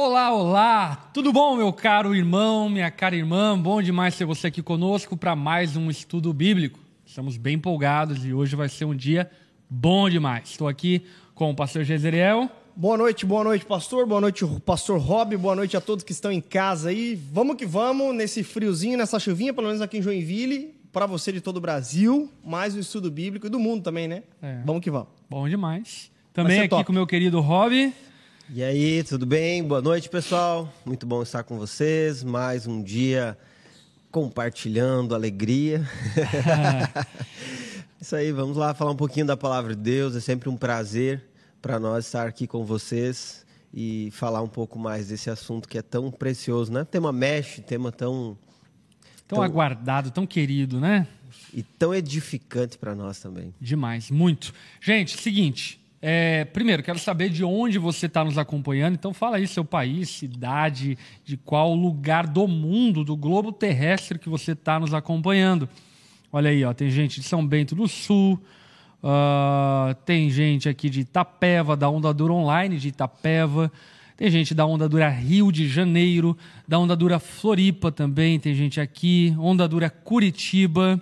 Olá, olá! Tudo bom, meu caro irmão, minha cara irmã? Bom demais ter você aqui conosco para mais um estudo bíblico. Estamos bem empolgados e hoje vai ser um dia bom demais. Estou aqui com o pastor Jezreel. Boa noite, boa noite, pastor. Boa noite, pastor Rob. Boa noite a todos que estão em casa aí. Vamos que vamos nesse friozinho, nessa chuvinha, pelo menos aqui em Joinville, para você de todo o Brasil, mais o estudo bíblico e do mundo também, né? É. Vamos que vamos. Bom demais. Também aqui top. com o meu querido Rob. E aí, tudo bem? Boa noite, pessoal. Muito bom estar com vocês. Mais um dia compartilhando alegria. Isso aí, vamos lá falar um pouquinho da palavra de Deus. É sempre um prazer para nós estar aqui com vocês e falar um pouco mais desse assunto que é tão precioso, né? Tema mexe, tema tão Tão Então- aguardado, tão querido, né? e tão edificante para nós também. Demais, muito. Gente, seguinte. É, primeiro, quero saber de onde você está nos acompanhando. Então, fala aí seu país, cidade, de qual lugar do mundo, do globo terrestre que você está nos acompanhando. Olha aí, ó, tem gente de São Bento do Sul, ah, tem gente aqui de Itapeva, da Onda Dura Online de Itapeva, tem gente da Onda Dura Rio de Janeiro, da Onda Dura Floripa também, tem gente aqui, Onda Dura Curitiba.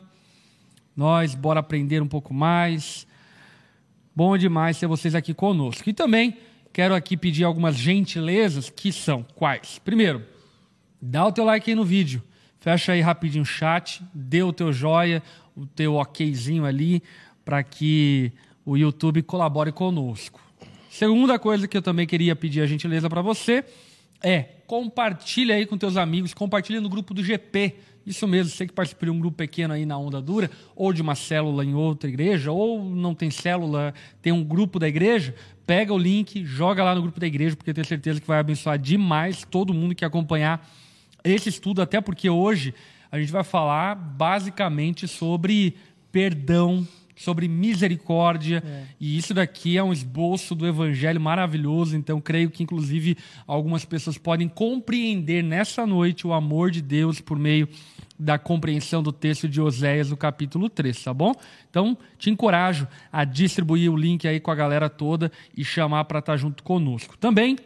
Nós, bora aprender um pouco mais. Bom demais ter vocês aqui conosco. E também quero aqui pedir algumas gentilezas que são quais? Primeiro, dá o teu like aí no vídeo. Fecha aí rapidinho o chat, dê o teu joia, o teu okzinho ali, para que o YouTube colabore conosco. Segunda coisa que eu também queria pedir a gentileza para você é compartilha aí com teus amigos, compartilha no grupo do GP. Isso mesmo, você que participa de um grupo pequeno aí na Onda Dura, ou de uma célula em outra igreja, ou não tem célula, tem um grupo da igreja, pega o link, joga lá no grupo da igreja, porque eu tenho certeza que vai abençoar demais todo mundo que acompanhar esse estudo, até porque hoje a gente vai falar basicamente sobre perdão, sobre misericórdia, e isso daqui é um esboço do evangelho maravilhoso, então creio que inclusive algumas pessoas podem compreender nessa noite o amor de Deus por meio da compreensão do texto de Oséias, no capítulo 3, tá bom? Então, te encorajo a distribuir o link aí com a galera toda e chamar para estar junto conosco. Também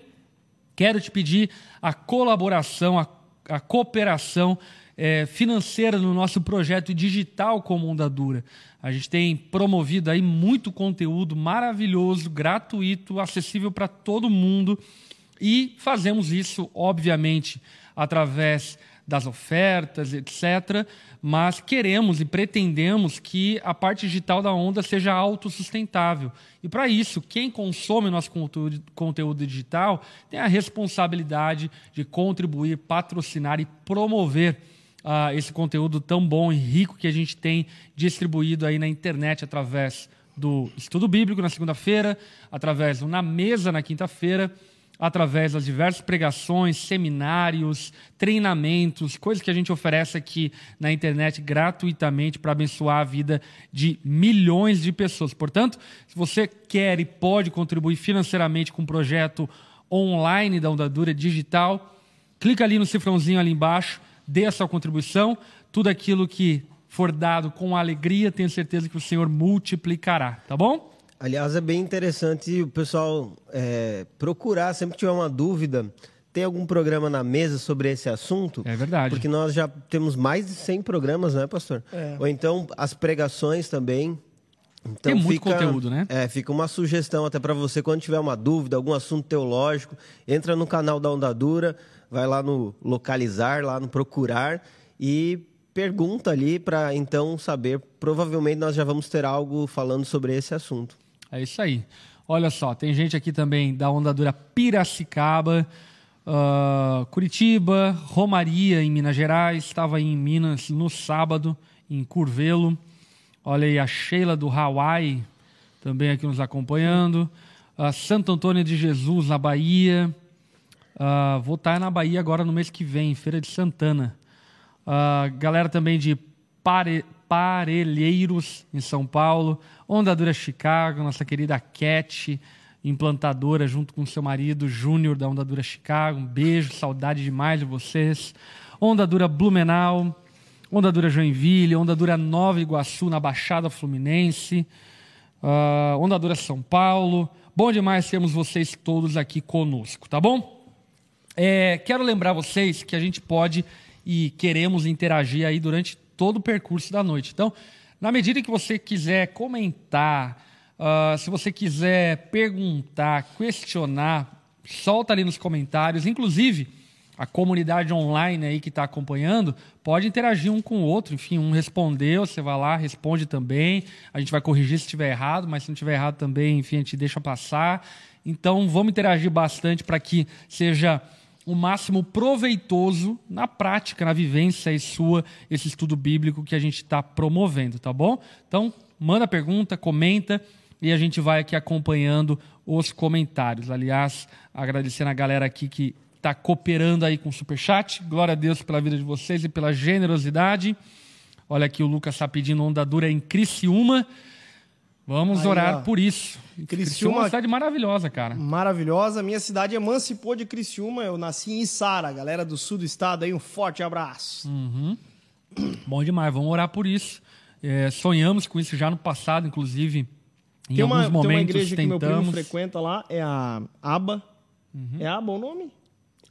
Quero te pedir a colaboração, a, a cooperação eh, financeira no nosso projeto digital como Onda Dura. A gente tem promovido aí muito conteúdo maravilhoso, gratuito, acessível para todo mundo e fazemos isso, obviamente, através das ofertas, etc. Mas queremos e pretendemos que a parte digital da Onda seja autossustentável. E para isso, quem consome nosso conteúdo digital tem a responsabilidade de contribuir, patrocinar e promover ah, esse conteúdo tão bom e rico que a gente tem distribuído aí na internet através do estudo bíblico na segunda-feira, através do Na Mesa na quinta-feira através das diversas pregações, seminários, treinamentos, coisas que a gente oferece aqui na internet gratuitamente para abençoar a vida de milhões de pessoas. Portanto, se você quer e pode contribuir financeiramente com um projeto online da Onda Dura digital, clica ali no cifrãozinho ali embaixo, dê a sua contribuição, tudo aquilo que for dado com alegria, tenho certeza que o Senhor multiplicará, tá bom? Aliás, é bem interessante o pessoal é, procurar, sempre que tiver uma dúvida, tem algum programa na mesa sobre esse assunto? É verdade. Porque nós já temos mais de 100 programas, né, pastor? É. Ou então as pregações também. Então Tem muito fica- conteúdo, né? É, fica uma sugestão até para você, quando tiver uma dúvida, algum assunto teológico, entra no canal da Onda Dura, vai lá no localizar, lá no procurar e pergunta ali para então saber. Provavelmente nós já vamos ter algo falando sobre esse assunto. É isso aí. Olha só, tem gente aqui também da Onda Dura Piracicaba, ah, Curitiba, Romaria, em Minas Gerais. Estava em Minas no sábado, em Curvelo. Olha aí a Sheila do Hawaii, também aqui nos acompanhando. Ah, Santo Antônio de Jesus, na Bahia. Ah, vou estar na Bahia agora no mês que vem, Feira de Santana. Ah, galera também de Pare- Parelheiros, em São Paulo. Onda Dura Chicago, nossa querida Cat, implantadora, junto com seu marido Júnior da Onda Dura Chicago. Um beijo, saudade demais de vocês. Onda Dura Blumenau, Onda Dura Joinville, Onda Dura Nova Iguaçu, na Baixada Fluminense. Dura São Paulo. Bom demais termos vocês todos aqui conosco, tá bom? É, quero lembrar vocês que a gente pode e queremos interagir aí durante todo o percurso da noite. Então, na medida que você quiser comentar, uh, se você quiser perguntar, questionar, solta ali nos comentários. Inclusive, a comunidade online aí que está acompanhando pode interagir um com o outro. Enfim, um respondeu, você vai lá, responde também. A gente vai corrigir se estiver errado, mas se não estiver errado também, enfim, a gente deixa passar. Então, vamos interagir bastante para que seja o máximo proveitoso na prática, na vivência e sua, esse estudo bíblico que a gente está promovendo, tá bom? Então, manda pergunta, comenta e a gente vai aqui acompanhando os comentários. Aliás, agradecendo a galera aqui que está cooperando aí com o Superchat. Glória a Deus pela vida de vocês e pela generosidade. Olha aqui o Lucas está pedindo onda dura em Criciúma. Vamos Aí, orar ó, por isso. Criciúma, Criciúma é uma cidade maravilhosa, cara. Maravilhosa. Minha cidade emancipou de Criciúma. Eu nasci em Sara, galera do sul do estado aí, um forte abraço. Uhum. Bom demais, vamos orar por isso. É, sonhamos com isso já no passado, inclusive. Em tem uma, alguns momentos tem uma igreja tentamos... que meu primo frequenta lá, é a Aba. Uhum. É Aba o nome?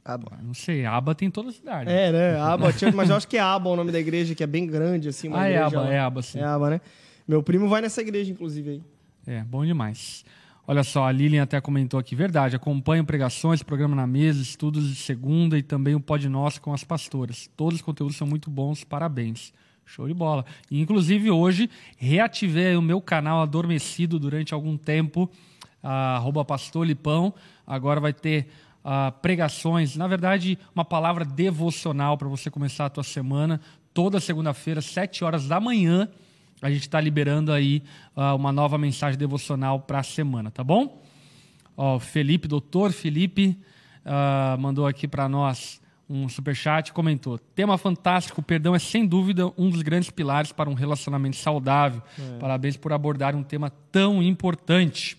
Aba. Não sei, Aba tem toda a cidade. É, né? Aba, mas eu acho que é Aba o nome da igreja, que é bem grande, assim. ah, é Aba, lá. é Aba, sim. É Aba, né? Meu primo vai nessa igreja, inclusive, aí. É, bom demais. Olha só, a Lilian até comentou aqui, verdade, acompanho pregações, programa na mesa, estudos de segunda e também o Pod Nosso com as pastoras. Todos os conteúdos são muito bons, parabéns. Show de bola. E, inclusive, hoje, reativei o meu canal adormecido durante algum tempo, pastor Lipão. Agora vai ter uh, pregações, na verdade, uma palavra devocional para você começar a tua semana, toda segunda-feira, sete horas da manhã, a gente está liberando aí uh, uma nova mensagem devocional para a semana, tá bom? Ó, Felipe, doutor Felipe, uh, mandou aqui para nós um superchat comentou: tema fantástico, o perdão é sem dúvida um dos grandes pilares para um relacionamento saudável. É. Parabéns por abordar um tema tão importante.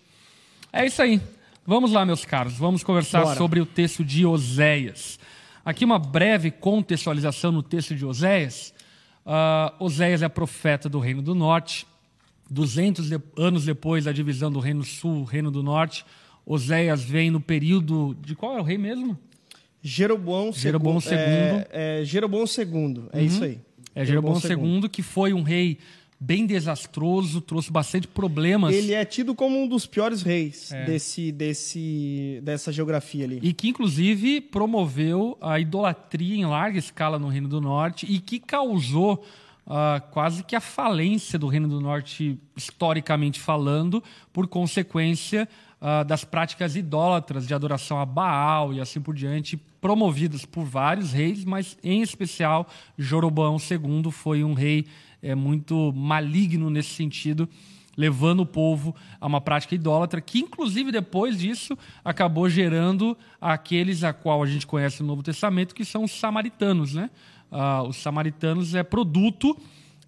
É isso aí. Vamos lá, meus caros, vamos conversar Bora. sobre o texto de Oséias. Aqui uma breve contextualização no texto de Oséias. Uh, Oséias é profeta do Reino do Norte. 200 de, anos depois da divisão do Reino Sul, Reino do Norte, Oséias vem no período de qual é o rei mesmo? Jeroboão, Jeroboão II. É, é Jeroboão II, é uhum. isso aí. É Jeroboão, Jeroboão II, que foi um rei bem desastroso, trouxe bastante problemas. Ele é tido como um dos piores reis é. desse, desse, dessa geografia ali. E que, inclusive, promoveu a idolatria em larga escala no Reino do Norte e que causou uh, quase que a falência do Reino do Norte, historicamente falando, por consequência uh, das práticas idólatras de adoração a Baal e assim por diante, promovidas por vários reis, mas em especial Jeroboão II foi um rei é, muito maligno nesse sentido, levando o povo a uma prática idólatra, que inclusive depois disso acabou gerando aqueles a qual a gente conhece no Novo Testamento, que são os samaritanos. Né? Uh, os samaritanos é produto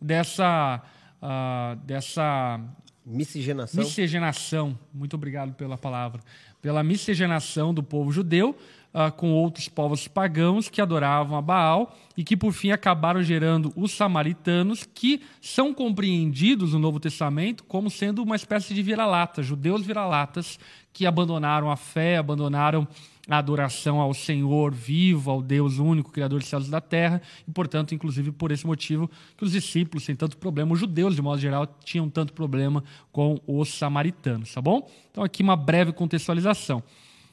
dessa, uh, dessa miscigenação. miscigenação. Muito obrigado pela palavra. Pela miscigenação do povo judeu uh, com outros povos pagãos que adoravam a Baal e que, por fim, acabaram gerando os samaritanos, que são compreendidos no Novo Testamento como sendo uma espécie de vira-lata, judeus vira-latas que abandonaram a fé, abandonaram a adoração ao Senhor vivo, ao Deus único, Criador dos céus e da terra, e, portanto, inclusive por esse motivo que os discípulos têm tanto problema, os judeus, de modo geral, tinham tanto problema com os samaritanos, tá bom? Então, aqui uma breve contextualização.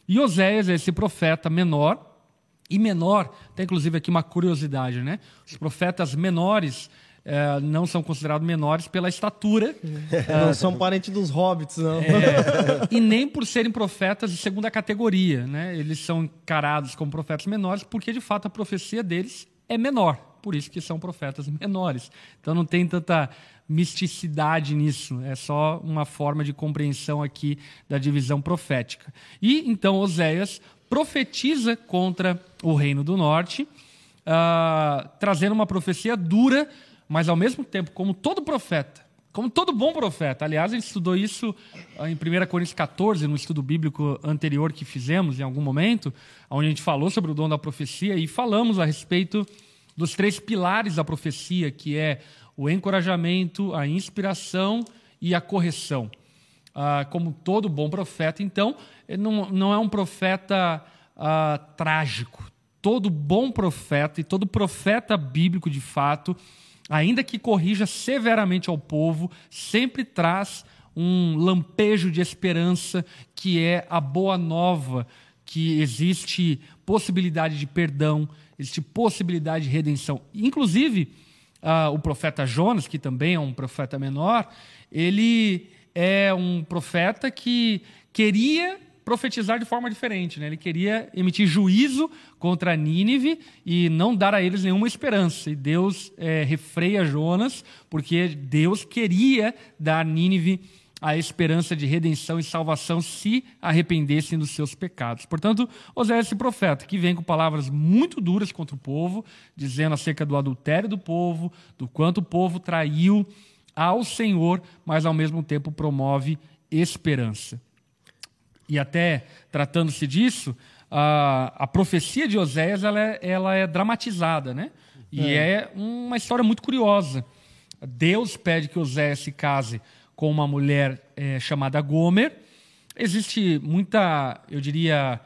E Oséias é esse profeta menor, e menor, tem inclusive aqui uma curiosidade, né? Os profetas menores é, não são considerados menores pela estatura. Não é, são parentes dos hobbits, não. É, e nem por serem profetas de segunda categoria, né? Eles são encarados como profetas menores porque, de fato, a profecia deles é menor. Por isso que são profetas menores. Então não tem tanta misticidade nisso, é só uma forma de compreensão aqui da divisão profética. E então Oséias profetiza contra o reino do norte, uh, trazendo uma profecia dura, mas ao mesmo tempo, como todo profeta, como todo bom profeta. Aliás, gente estudou isso ah, em 1 Coríntios 14, no estudo bíblico anterior que fizemos em algum momento, onde a gente falou sobre o dom da profecia e falamos a respeito dos três pilares da profecia, que é o encorajamento, a inspiração e a correção. Ah, como todo bom profeta, então, não, não é um profeta uh, trágico. Todo bom profeta e todo profeta bíblico de fato, ainda que corrija severamente ao povo, sempre traz um lampejo de esperança que é a boa nova, que existe possibilidade de perdão, existe possibilidade de redenção. Inclusive, uh, o profeta Jonas, que também é um profeta menor, ele é um profeta que queria profetizar de forma diferente. Né? Ele queria emitir juízo contra Nínive e não dar a eles nenhuma esperança. E Deus é, refreia Jonas, porque Deus queria dar a Nínive a esperança de redenção e salvação se arrependessem dos seus pecados. Portanto, Oséias, esse profeta, que vem com palavras muito duras contra o povo, dizendo acerca do adultério do povo, do quanto o povo traiu ao Senhor, mas ao mesmo tempo promove esperança. E até tratando-se disso, a, a profecia de Oséias ela é, ela é dramatizada, né? E é. é uma história muito curiosa. Deus pede que Oséias se case com uma mulher é, chamada Gomer. Existe muita, eu diria,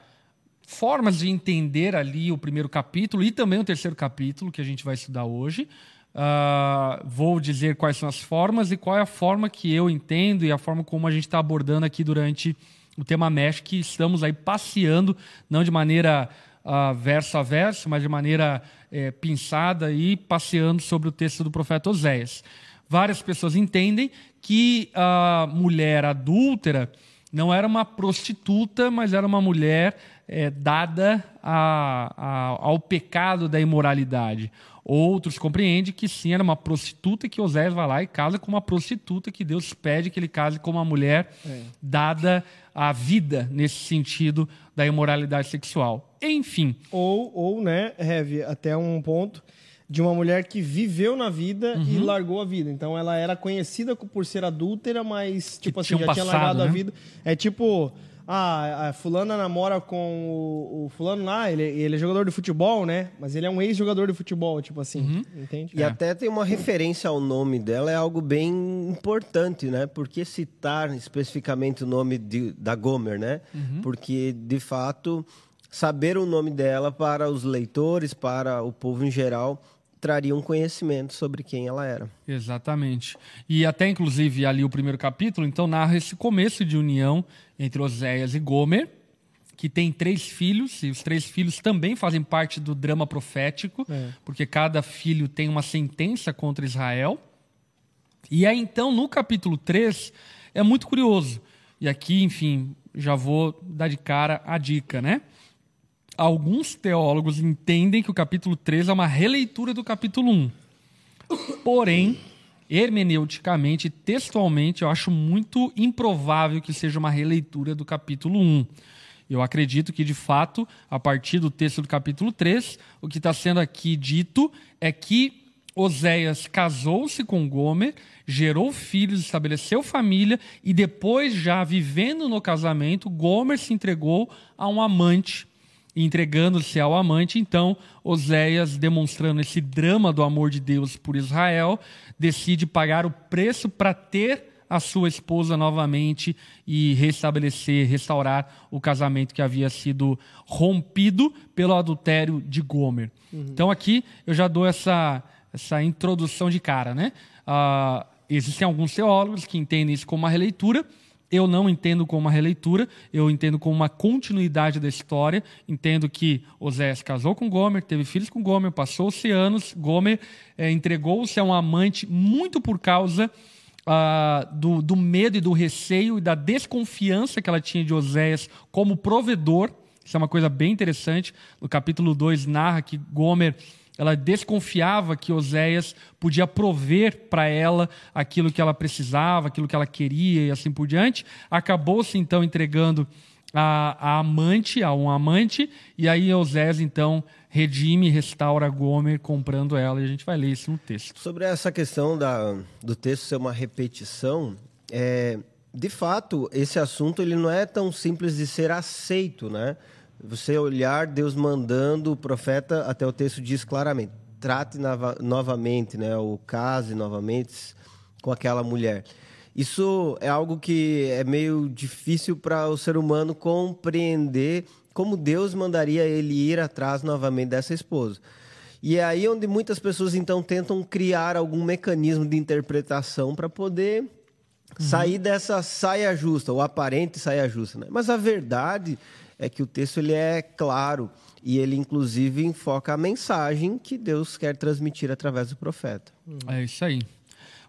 formas de entender ali o primeiro capítulo e também o terceiro capítulo que a gente vai estudar hoje. Uh, vou dizer quais são as formas e qual é a forma que eu entendo e a forma como a gente está abordando aqui durante o tema Mesh, que estamos aí passeando, não de maneira uh, verso a verso, mas de maneira é, pensada e passeando sobre o texto do profeta Oséias. Várias pessoas entendem que a mulher adúltera não era uma prostituta, mas era uma mulher é, dada a, a, ao pecado da imoralidade. Outros compreendem que sim, era uma prostituta que Oséias vai lá e casa com uma prostituta que Deus pede que ele case com uma mulher é. dada à vida nesse sentido da imoralidade sexual. Enfim. Ou, ou né, Heavy, até um ponto de uma mulher que viveu na vida uhum. e largou a vida. Então ela era conhecida por ser adúltera, mas tipo que assim, já passado, tinha largado né? a vida. É tipo ah, a fulana namora com o, o, fulano lá, ele, ele é jogador de futebol, né? Mas ele é um ex-jogador de futebol, tipo assim, uhum. entende? E é. até tem uma referência ao nome dela, é algo bem importante, né? Por que citar especificamente o nome de, da Gomer, né? Uhum. Porque, de fato, saber o nome dela para os leitores, para o povo em geral, traria um conhecimento sobre quem ela era. Exatamente. E até, inclusive, ali o primeiro capítulo, então, narra esse começo de união entre Oséias e Gomer, que tem três filhos, e os três filhos também fazem parte do drama profético, é. porque cada filho tem uma sentença contra Israel. E aí, então, no capítulo 3, é muito curioso. E aqui, enfim, já vou dar de cara a dica, né? Alguns teólogos entendem que o capítulo 3 é uma releitura do capítulo 1. Porém, hermeneuticamente, textualmente, eu acho muito improvável que seja uma releitura do capítulo 1. Eu acredito que, de fato, a partir do texto do capítulo 3, o que está sendo aqui dito é que Oséias casou-se com Gomer, gerou filhos, estabeleceu família e depois, já vivendo no casamento, Gomer se entregou a um amante entregando-se ao amante. Então, Oséias, demonstrando esse drama do amor de Deus por Israel, decide pagar o preço para ter a sua esposa novamente e restabelecer, restaurar o casamento que havia sido rompido pelo adultério de Gomer. Uhum. Então, aqui eu já dou essa, essa introdução de cara. Né? Uh, existem alguns teólogos que entendem isso como uma releitura eu não entendo como uma releitura, eu entendo como uma continuidade da história. Entendo que Osés casou com Gomer, teve filhos com Gomer, passou-se anos. Gomer é, entregou-se a um amante muito por causa uh, do, do medo e do receio e da desconfiança que ela tinha de Oséias como provedor. Isso é uma coisa bem interessante. No capítulo 2 narra que Gomer ela desconfiava que Oséias podia prover para ela aquilo que ela precisava, aquilo que ela queria e assim por diante. Acabou-se então entregando a, a, amante, a um amante, e aí Oséias então redime, restaura Gomer comprando ela, e a gente vai ler isso no texto. Sobre essa questão da, do texto ser uma repetição, é, de fato, esse assunto ele não é tão simples de ser aceito, né? Você olhar Deus mandando o profeta, até o texto diz claramente: trate nova, novamente, né, ou case novamente com aquela mulher. Isso é algo que é meio difícil para o ser humano compreender como Deus mandaria ele ir atrás novamente dessa esposa. E é aí onde muitas pessoas então tentam criar algum mecanismo de interpretação para poder. Sair dessa saia justa, ou aparente saia justa. Né? Mas a verdade é que o texto ele é claro e ele inclusive enfoca a mensagem que Deus quer transmitir através do profeta. É isso aí.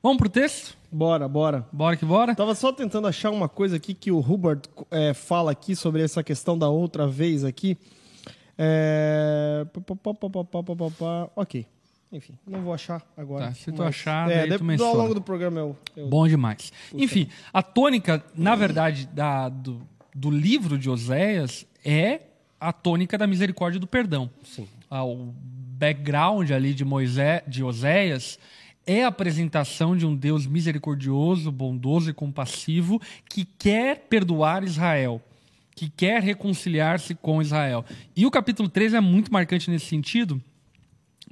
Vamos pro texto? Bora, bora. Bora que bora. Tava só tentando achar uma coisa aqui que o Hubert é, fala aqui sobre essa questão da outra vez aqui. É... Ok. Enfim, não vou achar agora. Tá, se tu mas... achar, é, daí tu ao longo do programa eu. eu... Bom demais. Enfim, a tônica, na verdade, da, do, do livro de Oséias é a tônica da misericórdia e do perdão. Sim. Ah, o background ali de Moisés, de Oséias, é a apresentação de um Deus misericordioso, bondoso e compassivo que quer perdoar Israel que quer reconciliar-se com Israel. E o capítulo 3 é muito marcante nesse sentido,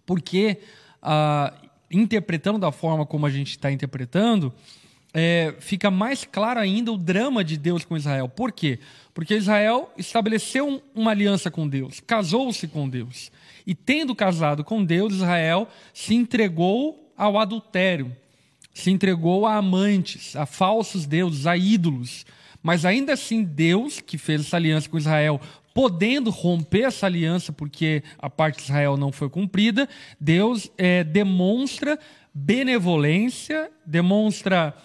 porque, ah, interpretando da forma como a gente está interpretando, é, fica mais claro ainda o drama de Deus com Israel. Por quê? Porque Israel estabeleceu uma aliança com Deus, casou-se com Deus. E tendo casado com Deus, Israel se entregou ao adultério, se entregou a amantes, a falsos deuses, a ídolos. Mas ainda assim, Deus, que fez essa aliança com Israel, podendo romper essa aliança porque a parte de Israel não foi cumprida, Deus é, demonstra benevolência, demonstra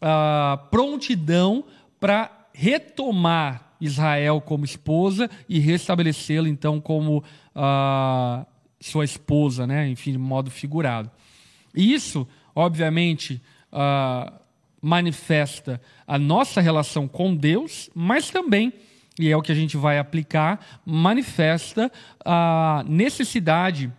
ah, prontidão para retomar Israel como esposa e restabelecê-la então como ah, sua esposa, né? enfim, de modo figurado. E isso, obviamente, ah, manifesta a nossa relação com Deus, mas também, e é o que a gente vai aplicar, manifesta a necessidade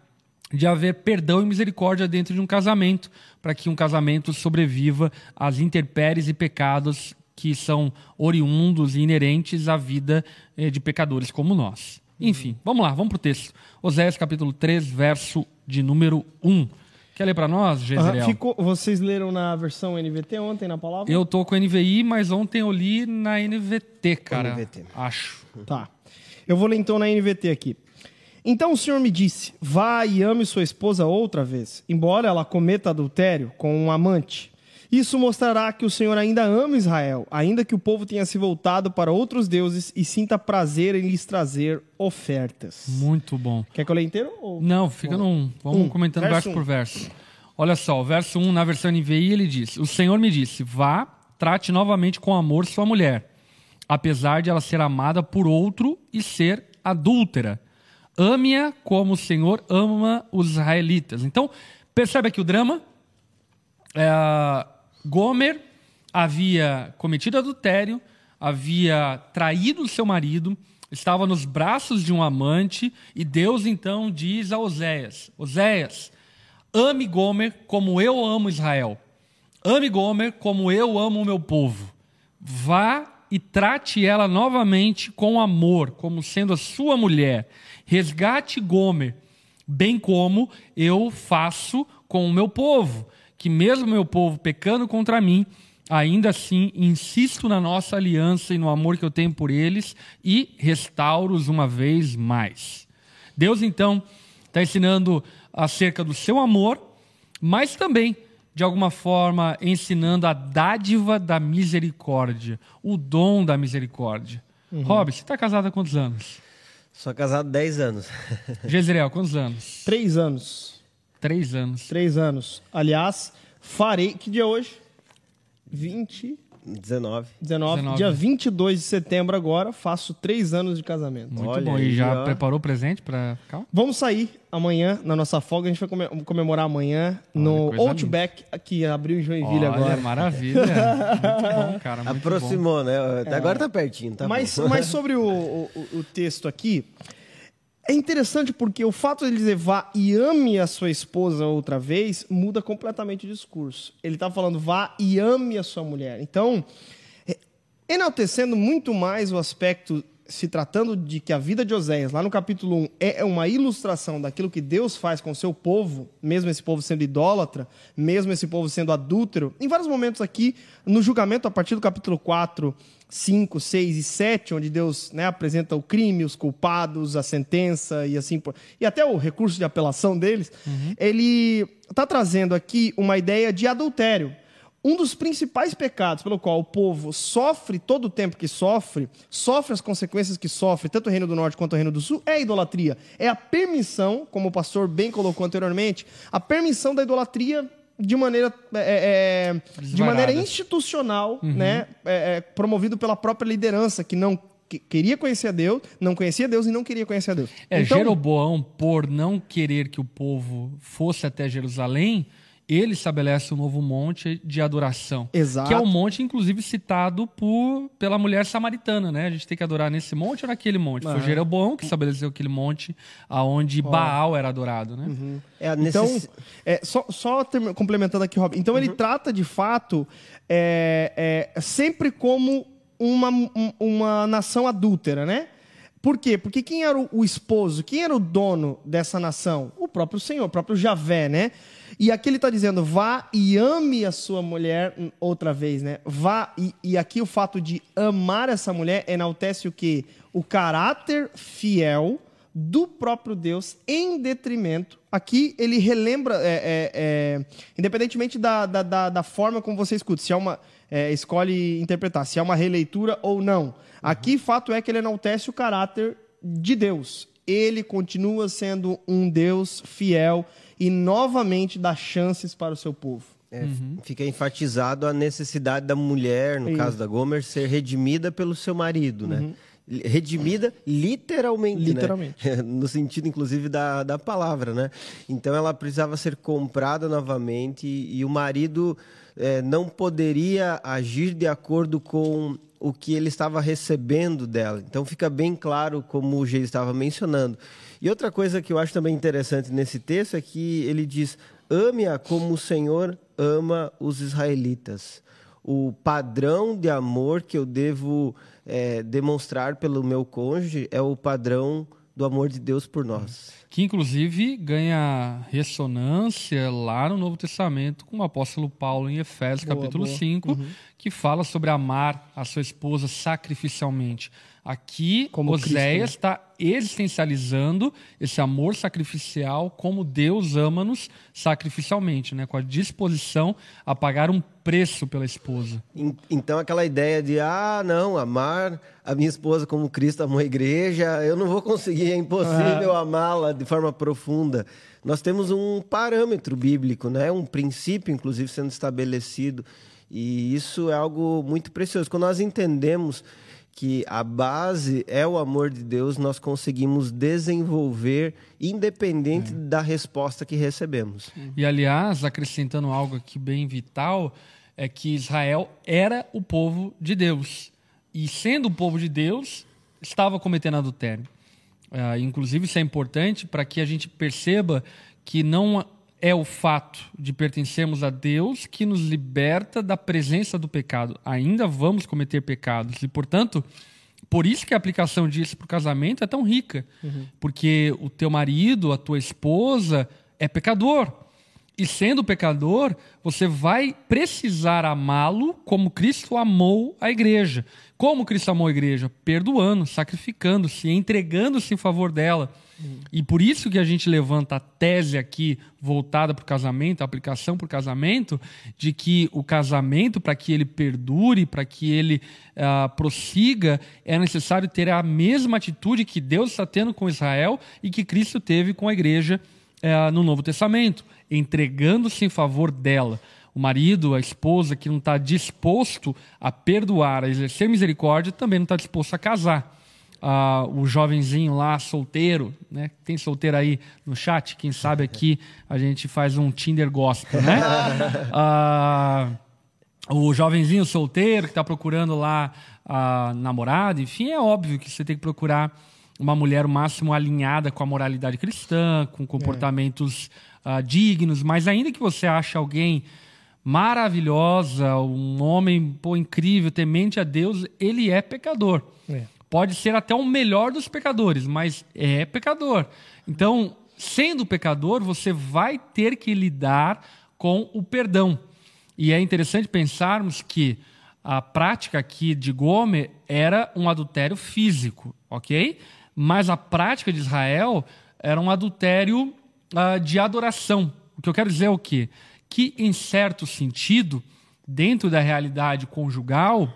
de haver perdão e misericórdia dentro de um casamento, para que um casamento sobreviva às intempéries e pecados que são oriundos e inerentes à vida eh, de pecadores como nós. Enfim, vamos lá, vamos para o texto. Oséias capítulo 3, verso de número 1. Quer ler para nós, Gesriel? ficou, vocês leram na versão NVT ontem na palavra? Eu tô com NVI, mas ontem eu li na NVT, cara. NVT. Acho. Tá. Eu vou ler então na NVT aqui. Então o Senhor me disse: Vá e ame sua esposa outra vez, embora ela cometa adultério com um amante. Isso mostrará que o Senhor ainda ama Israel, ainda que o povo tenha se voltado para outros deuses e sinta prazer em lhes trazer ofertas. Muito bom. Quer que eu leia inteiro? Ou... Não, fica num. Vamos um, comentando verso, verso um. por verso. Olha só, o verso 1 na versão NVI ele diz: O Senhor me disse: Vá, trate novamente com amor sua mulher, apesar de ela ser amada por outro e ser adúltera. Ame-a como o Senhor ama os israelitas. Então, percebe aqui o drama? É, Gomer havia cometido adultério, havia traído seu marido, estava nos braços de um amante, e Deus então diz a Oséias: Oséias, ame Gomer como eu amo Israel. Ame Gomer como eu amo o meu povo. Vá e trate ela novamente com amor, como sendo a sua mulher. Resgate Gomer, bem como eu faço com o meu povo que mesmo meu povo pecando contra mim, ainda assim insisto na nossa aliança e no amor que eu tenho por eles e restauro-os uma vez mais. Deus então está ensinando acerca do seu amor, mas também, de alguma forma, ensinando a dádiva da misericórdia, o dom da misericórdia. Uhum. Rob, você está casado há quantos anos? Sou casado há 10 anos. Jezreel, quantos anos? Três anos. Três anos. Três anos. Aliás, farei. Que dia é hoje? 20. 19. 19. 19. Dia 22 de setembro agora, faço três anos de casamento. Muito Olha bom. Aí, e já ó. preparou o presente para cá? Vamos sair amanhã na nossa folga. A gente vai comemorar amanhã Olha, no Outback, que abriu em Joinville Olha, agora. maravilha. muito bom, cara. Muito Aproximou, bom. né? É. agora tá pertinho, tá mas, mas sobre o, o, o texto aqui, é interessante porque o fato de ele dizer vá e ame a sua esposa outra vez muda completamente o discurso. Ele está falando vá e ame a sua mulher. Então, é, enaltecendo muito mais o aspecto se tratando de que a vida de Oséias, lá no capítulo 1, é uma ilustração daquilo que Deus faz com o seu povo, mesmo esse povo sendo idólatra, mesmo esse povo sendo adúltero, em vários momentos aqui, no julgamento, a partir do capítulo 4, 5, 6 e 7, onde Deus né, apresenta o crime, os culpados, a sentença e assim por... e até o recurso de apelação deles, uhum. ele está trazendo aqui uma ideia de adultério. Um dos principais pecados pelo qual o povo sofre todo o tempo que sofre, sofre as consequências que sofre, tanto o Reino do Norte quanto o Reino do Sul, é a idolatria. É a permissão, como o pastor bem colocou anteriormente, a permissão da idolatria de maneira, é, é, é de maneira institucional, uhum. né, é, é, promovido pela própria liderança, que não que queria conhecer a Deus, não conhecia Deus e não queria conhecer a Deus. É, então, Jeroboão, por não querer que o povo fosse até Jerusalém, ele estabelece um novo monte de adoração. Exato. Que é o monte, inclusive, citado por, pela mulher samaritana, né? A gente tem que adorar nesse monte ou naquele monte? Foi Jeroboão que estabeleceu aquele monte aonde oh. Baal era adorado, né? Uhum. É necess... Então, é, só, só complementando aqui, Rob. Então, uhum. ele trata, de fato, é, é, sempre como uma, uma nação adúltera, né? Por quê? Porque quem era o, o esposo, quem era o dono dessa nação? O próprio Senhor, o próprio Javé, né? E aqui ele está dizendo, vá e ame a sua mulher outra vez, né? Vá, e, e aqui o fato de amar essa mulher enaltece o quê? O caráter fiel do próprio Deus em detrimento. Aqui ele relembra, é, é, é, independentemente da, da, da, da, forma como você escuta, se é uma. É, escolhe interpretar, se é uma releitura ou não. Aqui, fato é que ele enaltece o caráter de Deus. Ele continua sendo um Deus fiel e novamente dá chances para o seu povo. É, uhum. Fica enfatizado a necessidade da mulher, no Isso. caso da Gomer, ser redimida pelo seu marido, né? uhum. né? Redimida literalmente, né? literalmente. Né? no sentido, inclusive, da, da palavra, né? Então ela precisava ser comprada novamente e, e o marido é, não poderia agir de acordo com o que ele estava recebendo dela. Então fica bem claro, como o G estava mencionando, e outra coisa que eu acho também interessante nesse texto é que ele diz: ame-a como o Senhor ama os israelitas. O padrão de amor que eu devo é, demonstrar pelo meu cônjuge é o padrão do amor de Deus por nós. Que inclusive ganha ressonância lá no Novo Testamento com o apóstolo Paulo em Efésios boa, capítulo boa. 5, uhum. que fala sobre amar a sua esposa sacrificialmente. Aqui, como Oséias está né? existencializando esse amor sacrificial como Deus ama-nos sacrificialmente, né? com a disposição a pagar um preço pela esposa. Então, aquela ideia de, ah, não, amar a minha esposa como Cristo amou a igreja, eu não vou conseguir, é impossível ah. amá-la de forma profunda. Nós temos um parâmetro bíblico, né? um princípio, inclusive, sendo estabelecido. E isso é algo muito precioso. Quando nós entendemos que a base é o amor de Deus, nós conseguimos desenvolver independente é. da resposta que recebemos. E aliás, acrescentando algo aqui bem vital, é que Israel era o povo de Deus. E sendo o povo de Deus, estava cometendo adultério. Uh, inclusive, isso é importante para que a gente perceba que não é o fato de pertencermos a Deus que nos liberta da presença do pecado. Ainda vamos cometer pecados. E, portanto, por isso que a aplicação disso para o casamento é tão rica. Uhum. Porque o teu marido, a tua esposa, é pecador. E sendo pecador, você vai precisar amá-lo como Cristo amou a igreja. Como Cristo amou a igreja? Perdoando, sacrificando-se, entregando-se em favor dela. E por isso que a gente levanta a tese aqui voltada para o casamento, a aplicação para o casamento, de que o casamento, para que ele perdure, para que ele uh, prossiga, é necessário ter a mesma atitude que Deus está tendo com Israel e que Cristo teve com a igreja uh, no Novo Testamento, entregando-se em favor dela. O marido, a esposa que não está disposto a perdoar, a exercer misericórdia, também não está disposto a casar uh, o jovenzinho lá, solteiro, né? Tem solteiro aí no chat? Quem sabe aqui a gente faz um Tinder gospel, né? uh, o jovenzinho solteiro que está procurando lá a uh, namorada, enfim, é óbvio que você tem que procurar uma mulher o máximo alinhada com a moralidade cristã, com comportamentos é. dignos, mas ainda que você ache alguém maravilhosa, um homem pô, incrível, temente a Deus, ele é pecador. É. pode ser até o melhor dos pecadores, mas é pecador. Então, sendo pecador, você vai ter que lidar com o perdão. E é interessante pensarmos que a prática aqui de Gomer era um adultério físico, ok? Mas a prática de Israel era um adultério uh, de adoração. O que eu quero dizer é o quê? Que, em certo sentido, dentro da realidade conjugal,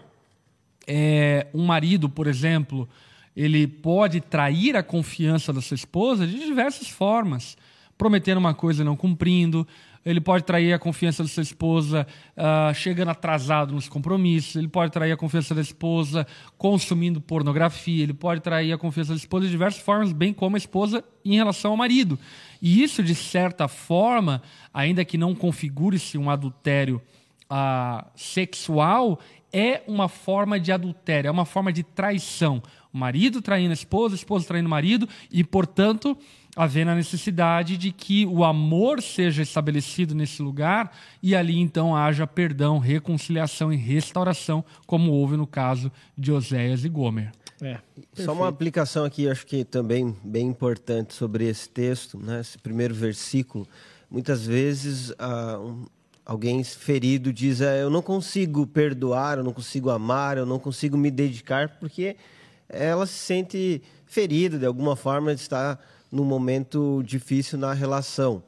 é, um marido, por exemplo, ele pode trair a confiança da sua esposa de diversas formas, prometendo uma coisa e não cumprindo, ele pode trair a confiança da sua esposa uh, chegando atrasado nos compromissos, ele pode trair a confiança da esposa consumindo pornografia, ele pode trair a confiança da esposa de diversas formas, bem como a esposa em relação ao marido. E isso, de certa forma, ainda que não configure-se um adultério uh, sexual, é uma forma de adultério, é uma forma de traição. O marido traindo a esposa, a esposa traindo o marido, e, portanto, havendo a necessidade de que o amor seja estabelecido nesse lugar e ali então haja perdão, reconciliação e restauração, como houve no caso de Oséias e Gomer. É, Só uma aplicação aqui, acho que também bem importante sobre esse texto, né? esse primeiro versículo. Muitas vezes uh, um, alguém ferido diz: é, Eu não consigo perdoar, eu não consigo amar, eu não consigo me dedicar, porque ela se sente ferida de alguma forma, está num momento difícil na relação.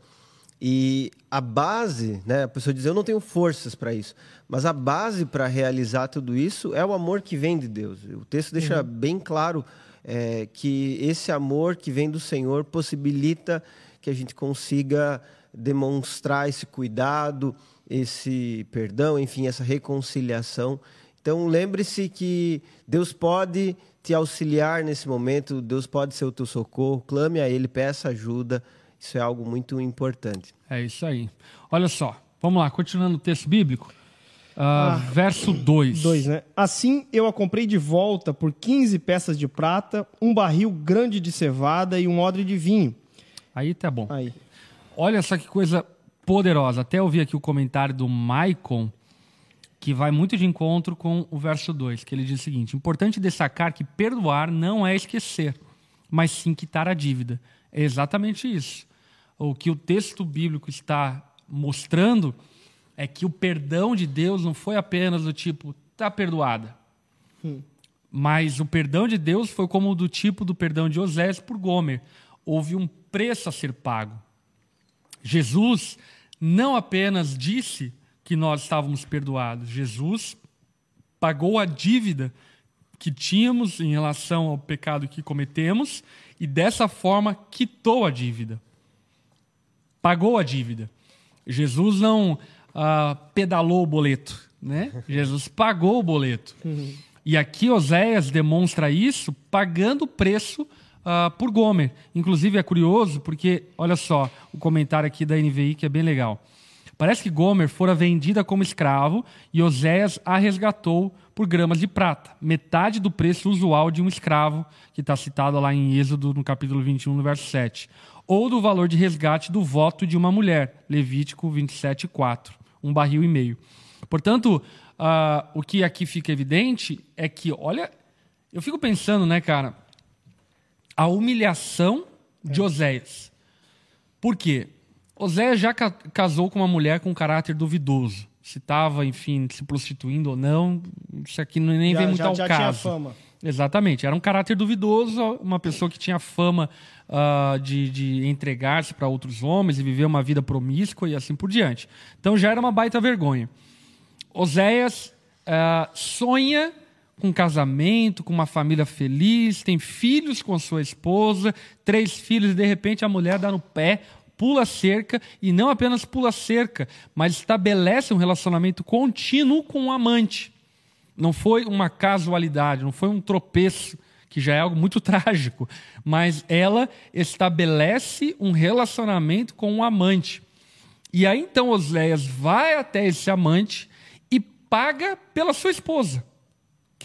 E a base, né, a pessoa diz, eu não tenho forças para isso, mas a base para realizar tudo isso é o amor que vem de Deus. O texto deixa uhum. bem claro é, que esse amor que vem do Senhor possibilita que a gente consiga demonstrar esse cuidado, esse perdão, enfim, essa reconciliação. Então, lembre-se que Deus pode te auxiliar nesse momento, Deus pode ser o teu socorro, clame a Ele, peça ajuda, isso é algo muito importante. É isso aí. Olha só, vamos lá, continuando o texto bíblico. Uh, ah, verso 2. 2, né? Assim eu a comprei de volta por 15 peças de prata, um barril grande de cevada e um odre de vinho. Aí tá bom. Aí. Olha só que coisa poderosa. Até ouvi aqui o comentário do Maicon que vai muito de encontro com o verso 2, que ele diz o seguinte: importante destacar que perdoar não é esquecer, mas sim quitar a dívida. É exatamente isso. O que o texto bíblico está mostrando é que o perdão de Deus não foi apenas do tipo, está perdoada. Hum. Mas o perdão de Deus foi como do tipo do perdão de Osés por Gomer. Houve um preço a ser pago. Jesus não apenas disse que nós estávamos perdoados. Jesus pagou a dívida que tínhamos em relação ao pecado que cometemos e dessa forma quitou a dívida. Pagou a dívida. Jesus não ah, pedalou o boleto, né? Jesus pagou o boleto. Uhum. E aqui Oséias demonstra isso pagando o preço ah, por Gomer. Inclusive é curioso porque, olha só, o comentário aqui da NVI que é bem legal. Parece que Gomer fora vendida como escravo e Oséias a resgatou por gramas de prata, metade do preço usual de um escravo, que está citado lá em Êxodo, no capítulo 21, no verso 7. Ou do valor de resgate do voto de uma mulher, Levítico 27, 4, um barril e meio. Portanto, uh, o que aqui fica evidente é que, olha, eu fico pensando, né, cara, a humilhação de Oséias. Por quê? Oséias já ca casou com uma mulher com caráter duvidoso. Se estava, enfim, se prostituindo ou não, isso aqui nem já, vem muito já, ao já caso. Tinha fama. Exatamente. Era um caráter duvidoso, uma pessoa que tinha fama uh, de, de entregar-se para outros homens e viver uma vida promíscua e assim por diante. Então já era uma baita vergonha. Oséias uh, sonha com casamento, com uma família feliz, tem filhos com sua esposa, três filhos, e de repente a mulher dá no pé, pula cerca e não apenas pula cerca, mas estabelece um relacionamento contínuo com o amante. Não foi uma casualidade, não foi um tropeço, que já é algo muito trágico, mas ela estabelece um relacionamento com o um amante. E aí então Oséias vai até esse amante e paga pela sua esposa.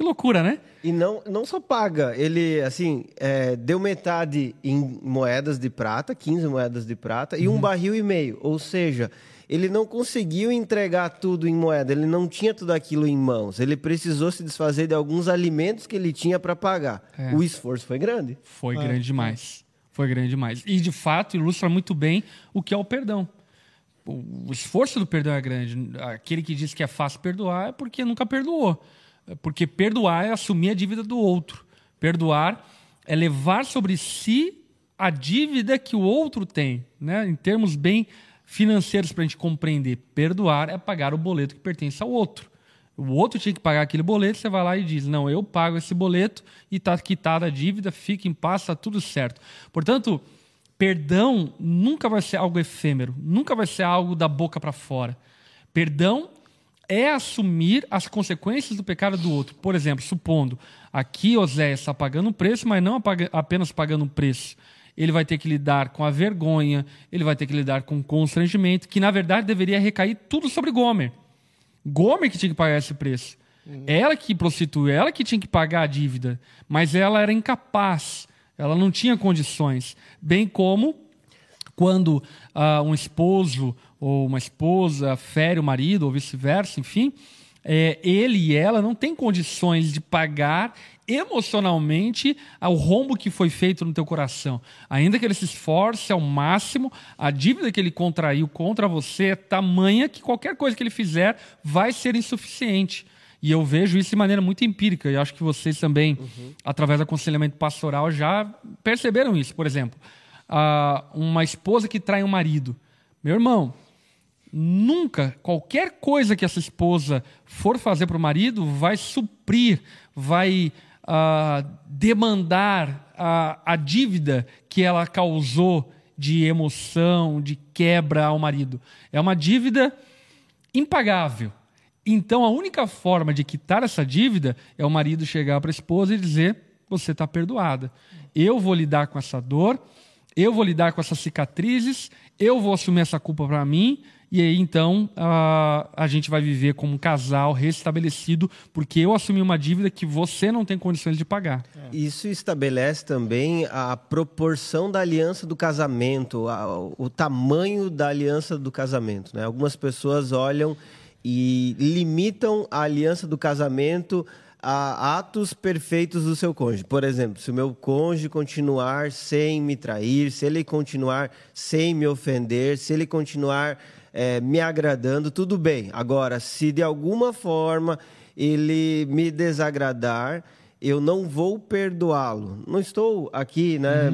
Que loucura, né? E não, não só paga, ele, assim, é, deu metade em moedas de prata, 15 moedas de prata, e um Uhum. barril e meio. Ou seja, ele não conseguiu entregar tudo em moeda, ele não tinha tudo aquilo em mãos. Ele precisou se desfazer de alguns alimentos que ele tinha para pagar. É. O esforço foi grande. Foi grande demais. Foi grande demais. E, de fato, ilustra muito bem o que é o perdão. O o esforço do perdão é grande. Aquele que diz que é fácil perdoar é porque nunca perdoou. Porque perdoar é assumir a dívida do outro. Perdoar é levar sobre si a dívida que o outro tem. Né? Em termos bem financeiros, para a gente compreender, perdoar é pagar o boleto que pertence ao outro. O outro tinha que pagar aquele boleto, você vai lá e diz: Não, eu pago esse boleto e está quitada a dívida, fica em paz, está tudo certo. Portanto, perdão nunca vai ser algo efêmero, nunca vai ser algo da boca para fora. Perdão é assumir as consequências do pecado do outro. Por exemplo, supondo aqui Oséias está pagando um preço, mas não apenas pagando um preço. Ele vai ter que lidar com a vergonha, ele vai ter que lidar com o constrangimento, que na verdade deveria recair tudo sobre Gomer. Gomer que tinha que pagar esse preço. Ela que prostituiu, ela que tinha que pagar a dívida. Mas ela era incapaz, ela não tinha condições. Bem como quando ah, um esposo ou uma esposa fere o marido, ou vice-versa, enfim, é, ele e ela não têm condições de pagar emocionalmente ao rombo que foi feito no teu coração. Ainda que ele se esforce ao máximo, a dívida que ele contraiu contra você é tamanha que qualquer coisa que ele fizer vai ser insuficiente. E eu vejo isso de maneira muito empírica, e acho que vocês também, através do aconselhamento pastoral, já perceberam isso. Por exemplo, uma esposa que trai um marido. Meu irmão, nunca, qualquer coisa que essa esposa for fazer para o marido vai suprir, vai ah, demandar a, a dívida que ela causou de emoção, de quebra ao marido. É uma dívida impagável. Então, a única forma de quitar essa dívida é o marido chegar para a esposa e dizer: Você está perdoada. Eu vou lidar com essa dor, eu vou lidar com essas cicatrizes, eu vou assumir essa culpa para mim. E aí, então, a, a gente vai viver como um casal restabelecido, porque eu assumi uma dívida que você não tem condições de pagar. Isso estabelece também a proporção da aliança do casamento, a- o tamanho da aliança do casamento. Né? Algumas pessoas olham e limitam a aliança do casamento a atos perfeitos do seu cônjuge. Por exemplo, se o meu cônjuge continuar sem me trair, se ele continuar sem me ofender, se ele continuar eh, me agradando, tudo bem. Agora, se de alguma forma ele me desagradar, eu não vou perdoá-lo. Não estou aqui, né,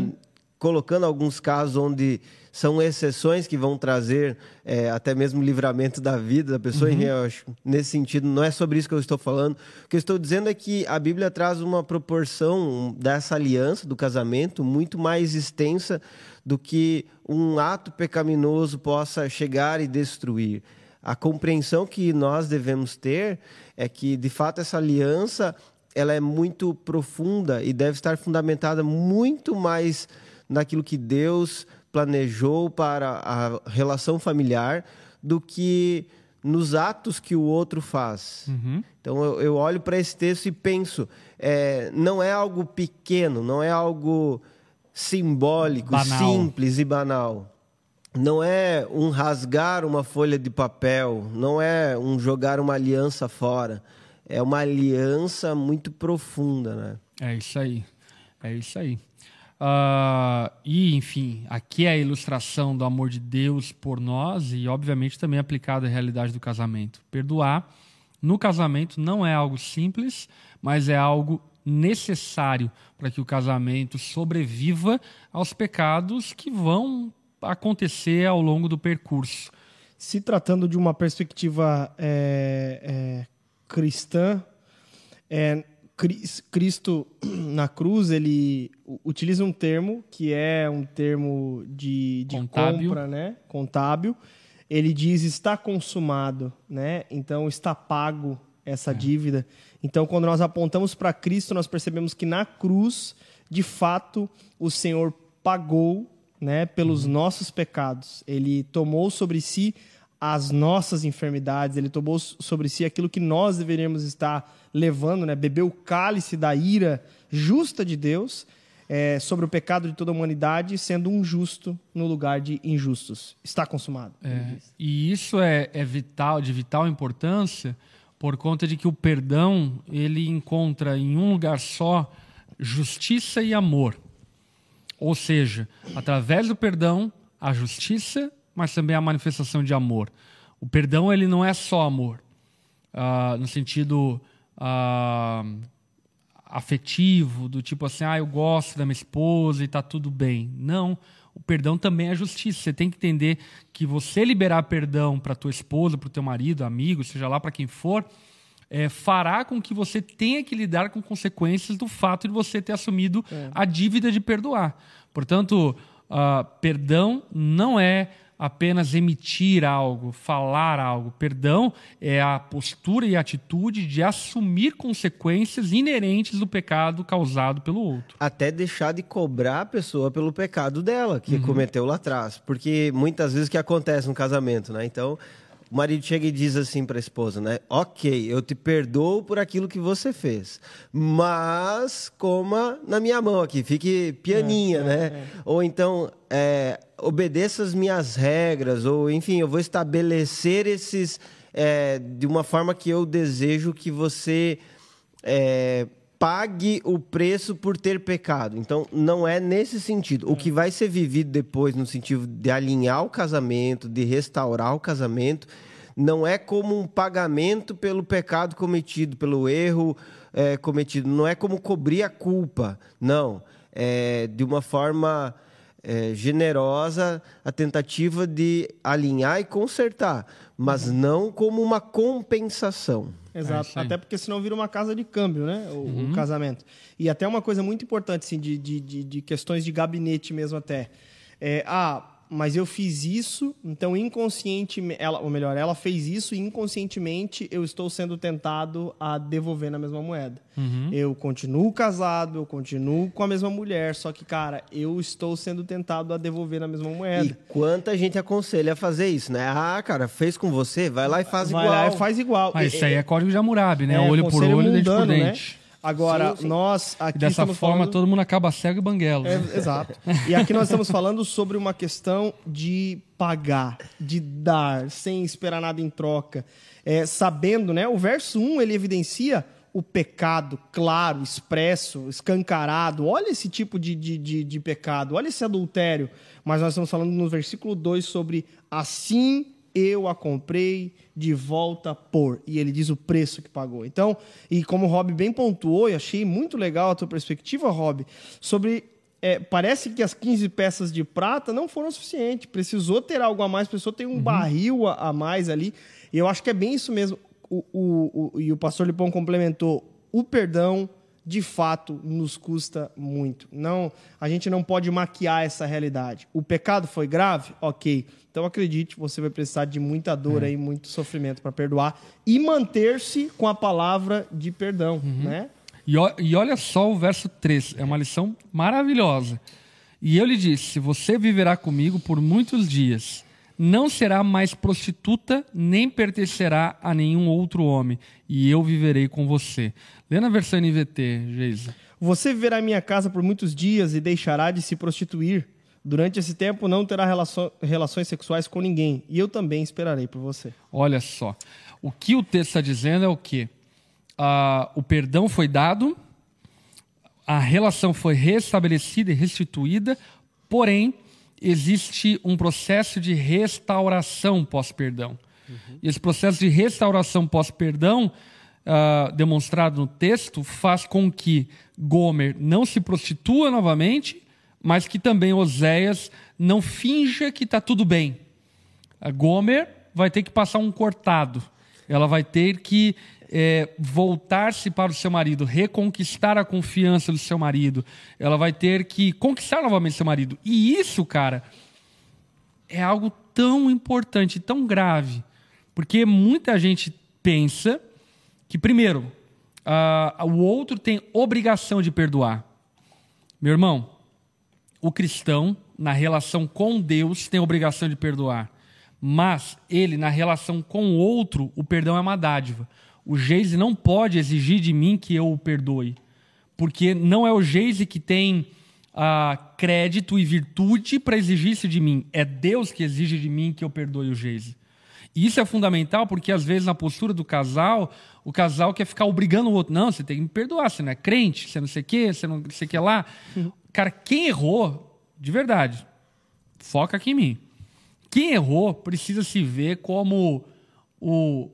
colocando alguns casos onde são exceções que vão trazer eh, até mesmo livramento da vida da pessoa. E eu acho, nesse sentido, não é sobre isso que eu estou falando. O que eu estou dizendo é que a Bíblia traz uma proporção dessa aliança do casamento muito mais extensa do que um ato pecaminoso possa chegar e destruir. A compreensão que nós devemos ter é que, de fato, essa aliança ela é muito profunda e deve estar fundamentada muito mais naquilo que Deus planejou para a relação familiar do que nos atos que o outro faz. Então eu, eu olho para esse texto e penso, é, não é algo pequeno, não é algo simbólico, Banal. simples e banal. Não é um rasgar uma folha de papel, não é um jogar uma aliança fora. É uma aliança muito profunda, né? É isso aí. É isso aí. Ah, e, enfim, aqui é a ilustração do amor de Deus por nós e, obviamente, também aplicado à realidade do casamento. Perdoar no casamento não é algo simples, mas é algo necessário para que o casamento sobreviva aos pecados que vão acontecer ao longo do percurso. Se tratando de uma perspectiva é, é, cristã, é, Cristo na cruz ele utiliza um termo que é um termo de, de Contábil. compra, né? Contábil. Ele diz está consumado, né? Então está pago essa dívida. Então quando nós apontamos para Cristo, nós percebemos que na cruz, de fato, o Senhor pagou, né, pelos nossos pecados. Ele tomou sobre si as nossas enfermidades, ele tomou sobre si aquilo que nós deveríamos estar levando, né? Bebeu o cálice da ira justa de Deus é, sobre o pecado de toda a humanidade, sendo um justo no lugar de injustos. Está consumado. É, e isso é, é vital, de vital importância, por conta de que o perdão ele encontra em um lugar só justiça e amor. Ou seja, através do perdão, a justiça, mas também a manifestação de amor. O perdão ele não é só amor, uh, no sentido uh, afetivo, do tipo assim, ah, eu gosto da minha esposa e tá tudo bem. Não, o perdão também é justiça. Você tem que entender que você liberar perdão para tua esposa, para o teu marido, amigo, seja lá para quem for, é, fará com que você tenha que lidar com consequências do fato de você ter assumido é. a dívida de perdoar. Portanto, uh, perdão não é apenas emitir algo, falar algo. Perdão é a postura e a atitude de assumir consequências inerentes do pecado causado pelo outro. Até deixar de cobrar a pessoa pelo pecado dela, que uhum. cometeu lá atrás. Porque muitas vezes o que acontece no casamento, né? Então, o marido chega e diz assim para a esposa, né? Ok, eu te perdoo por aquilo que você fez, mas coma na minha mão aqui, fique pianinha, é, né? É, é. Ou então é, obedeça as minhas regras, ou enfim, eu vou estabelecer esses é, de uma forma que eu desejo que você pague o preço por ter pecado. Então, não é nesse sentido. O que vai ser vivido depois, no sentido de alinhar o casamento, de restaurar o casamento, não é como um pagamento pelo pecado cometido, pelo erro é, cometido. Não é como cobrir a culpa. Não. É de uma forma é, generosa a tentativa de alinhar e consertar, mas não como uma compensação. Exato. É até porque senão vira uma casa de câmbio, né? O, uhum. o casamento. E até uma coisa muito importante, assim, de, de, de, de questões de gabinete mesmo até. É, ah, mas eu fiz isso, então inconscientemente, ela, ou melhor, ela fez isso e inconscientemente eu estou sendo tentado a devolver na mesma moeda. Uhum. Eu continuo casado, eu continuo com a mesma mulher, só que, cara, eu estou sendo tentado a devolver na mesma moeda. E quanta gente aconselha a fazer isso, né? Ah, cara, fez com você, vai lá e faz vai igual. Vai lá e faz igual. Mas isso aí é código de Hammurabi, né? É, olho por olho, dente por né? dente. Né? Agora, sim, sim. nós aqui. E dessa forma, falando... todo mundo acaba cego e banguelo. É, exato. E aqui nós estamos falando sobre uma questão de pagar, de dar, sem esperar nada em troca. É, sabendo, né? O verso 1 ele evidencia o pecado claro, expresso, escancarado. Olha esse tipo de, de, de, de pecado, olha esse adultério. Mas nós estamos falando no versículo 2 sobre assim eu a comprei de volta por. E ele diz o preço que pagou. Então, e como o Rob bem pontuou, e achei muito legal a tua perspectiva, Rob, sobre. É, parece que as 15 peças de prata não foram suficientes. Precisou ter algo a mais, precisou ter um uhum. barril a, a, mais ali. E eu acho que é bem isso mesmo. O, o, o, e o pastor Lipão complementou: o perdão de fato nos custa muito. Não, a gente não pode maquiar essa realidade. O pecado foi grave, ok. Então acredite, você vai precisar de muita dor é. aí, muito sofrimento para perdoar e manter-se com a palavra de perdão, uhum. né? E, e olha só o verso 3, é uma lição maravilhosa. E eu lhe disse: Você viverá comigo por muitos dias não será mais prostituta, nem pertencerá a nenhum outro homem, e eu viverei com você. Lê na versão NVT, Geisa. Você viverá em minha casa por muitos dias e deixará de se prostituir. Durante esse tempo não terá relações sexuais com ninguém, e eu também esperarei por você. Olha só. O que o texto está dizendo é o quê? Ah, o perdão foi dado, a relação foi restabelecida e restituída, porém existe um processo de restauração pós-perdão. Uhum. E esse processo de restauração pós-perdão, uh, demonstrado no texto, faz com que Gomer não se prostitua novamente, mas que também Oséias não finja que está tudo bem. A Gomer vai ter que passar um cortado. Ela vai ter que é, voltar-se para o seu marido, reconquistar a confiança do seu marido. Ela vai ter que conquistar novamente seu marido. E isso, cara, é algo tão importante, tão grave. Porque muita gente pensa que, primeiro, uh, o outro tem obrigação de perdoar. Meu irmão, o cristão, na relação com Deus, tem obrigação de perdoar. Mas ele, na relação com o outro, o perdão é uma dádiva. O Geise não pode exigir de mim que eu o perdoe. Porque não é o Geise que tem uh, crédito e virtude para exigir isso de mim. É Deus que exige de mim que eu perdoe o Geise. E isso é fundamental porque, às vezes, na postura do casal, o casal quer ficar obrigando o outro. Não, você tem que me perdoar, você não é crente, você não sei o quê, você não sei o que lá. Cara, quem errou, de verdade, foca aqui em mim. Quem errou precisa se ver como o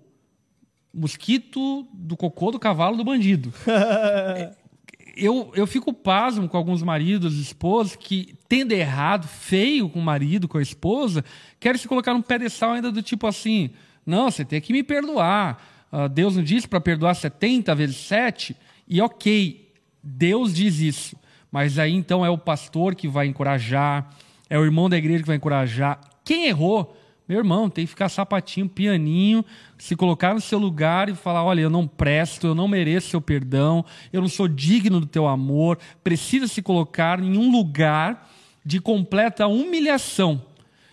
mosquito do cocô do cavalo do bandido. eu, eu fico pasmo com alguns maridos e esposas que, tendo errado, feio com o marido, com a esposa, querem se colocar num pedestal ainda do tipo assim: não, você tem que me perdoar. Uh, Deus não disse para perdoar 70 vezes 7? E ok, Deus diz isso. Mas aí então é o pastor que vai encorajar, é o irmão da igreja que vai encorajar. Quem errou meu irmão, tem que ficar sapatinho, pianinho, se colocar no seu lugar e falar: olha, eu não presto, eu não mereço seu perdão, eu não sou digno do teu amor. Precisa se colocar em um lugar de completa humilhação.